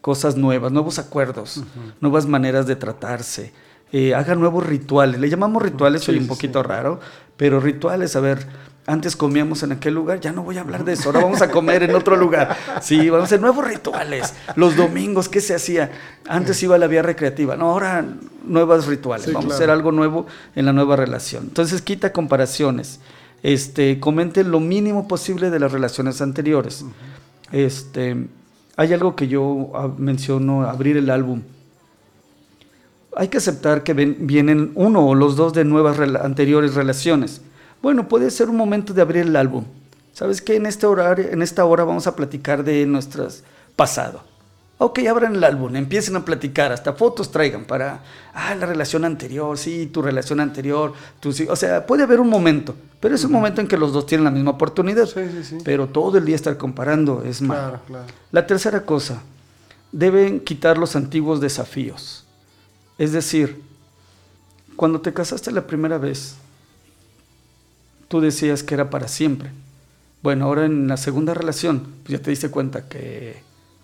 cosas nuevas, nuevos acuerdos, nuevas maneras de tratarse. Eh, haga nuevos rituales. Le llamamos rituales, soy Sí, un sí, poquito raro, pero rituales, a ver, antes comíamos en aquel lugar, ya no voy a hablar de eso, ahora vamos a comer en otro lugar. Sí, vamos a hacer nuevos rituales. Los domingos, ¿qué se hacía? Antes iba a la vía recreativa, no, ahora nuevos rituales, Sí, vamos a hacer algo nuevo en la nueva relación. Entonces quita comparaciones. Este, comente lo mínimo posible de las relaciones anteriores. Este, hay algo que yo ah, menciono, abrir el álbum. Hay que aceptar que ven- vienen uno o los dos de nuevas anteriores relaciones. Bueno, puede ser un momento de abrir el álbum. ¿Sabes qué? En este horario, en esta hora vamos a platicar de nuestras pasado. Ok, abran el álbum, empiecen a platicar, hasta fotos traigan para, ah, la relación anterior, sí, tu relación anterior, tu, sí. o sea, puede haber un momento, pero es un momento en que los dos tienen la misma oportunidad. Sí, sí, sí. Pero todo el día estar comparando es malo. Claro, claro. La tercera cosa, deben quitar los antiguos desafíos. Es decir, cuando te casaste la primera vez, tú decías que era para siempre. Bueno, ahora en la segunda relación, pues ya te diste cuenta que,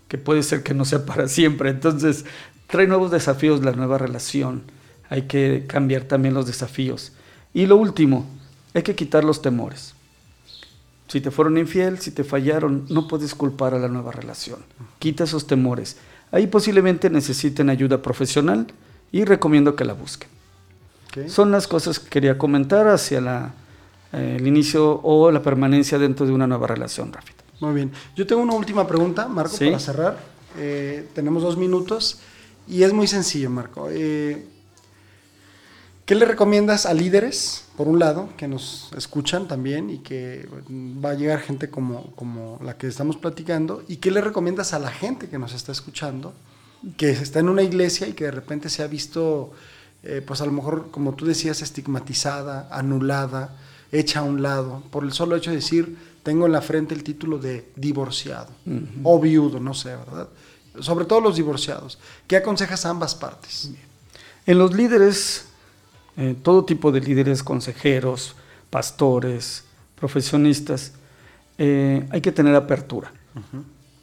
que puede ser que no sea para siempre. Entonces, trae nuevos desafíos la nueva relación. Hay que cambiar también los desafíos. Y lo último, hay que quitar los temores. Si te fueron infiel, si te fallaron, no puedes culpar a la nueva relación. Quita esos temores. Ahí posiblemente necesiten ayuda profesional y recomiendo que la busquen. Ok. Son las cosas que quería comentar hacia la, eh, el inicio o la permanencia dentro de una nueva relación, Rafita. Muy bien. Yo tengo una última pregunta, Marco, Sí. para cerrar. Eh, tenemos dos minutos y es muy sencillo, Marco. Eh, ¿Qué le recomiendas a líderes, por un lado, que nos escuchan también y que va a llegar gente como, como la que estamos platicando? ¿Y qué le recomiendas a la gente que nos está escuchando, que está en una iglesia y que de repente se ha visto, eh, pues a lo mejor, como tú decías, estigmatizada, anulada, hecha a un lado, por el solo hecho de decir, tengo en la frente el título de divorciado o viudo, no sé, ¿verdad? Sobre todo los divorciados. ¿Qué aconsejas a ambas partes? En los líderes, eh, todo tipo de líderes, consejeros, pastores, profesionistas, eh, hay que tener apertura.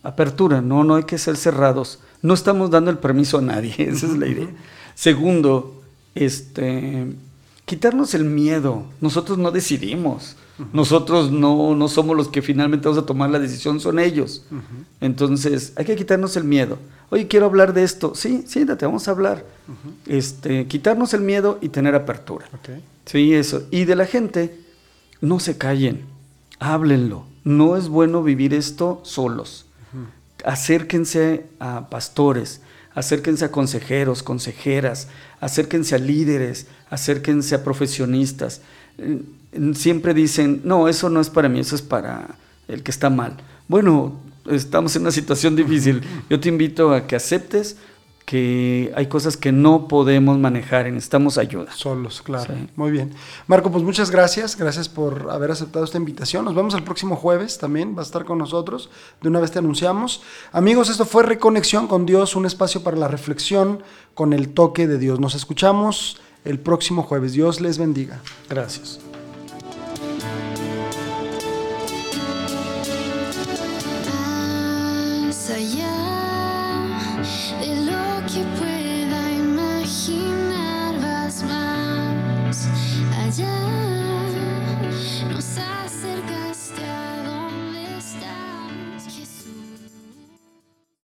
Apertura, no, no hay que ser cerrados. No estamos dando el permiso a nadie, esa es la idea. Segundo, este, quitarnos el miedo. Nosotros no decidimos. Nosotros no, no somos los que finalmente vamos a tomar la decisión, son ellos. Entonces, hay que quitarnos el miedo. Oye, quiero hablar de esto. Sí, siéntate, vamos a hablar. este, quitarnos el miedo y tener apertura. Sí, eso. Y de la gente, no se callen, háblenlo. No es bueno vivir esto solos. Acérquense a pastores, acérquense a consejeros, consejeras, acérquense a líderes, acérquense a profesionistas. Eh, Siempre dicen, no, eso no es para mí, eso es para el que está mal. Bueno, estamos en una situación difícil. Yo te invito a que aceptes que hay cosas que no podemos manejar y necesitamos ayuda. Solos, claro. Muy bien. Marco, pues muchas gracias. Gracias por haber aceptado esta invitación. Nos vemos el próximo jueves también. Va a estar con nosotros. De una vez te anunciamos. Amigos, esto fue Reconexión con Dios, un espacio para la reflexión con el toque de Dios. Nos escuchamos el próximo jueves. Dios les bendiga. Gracias.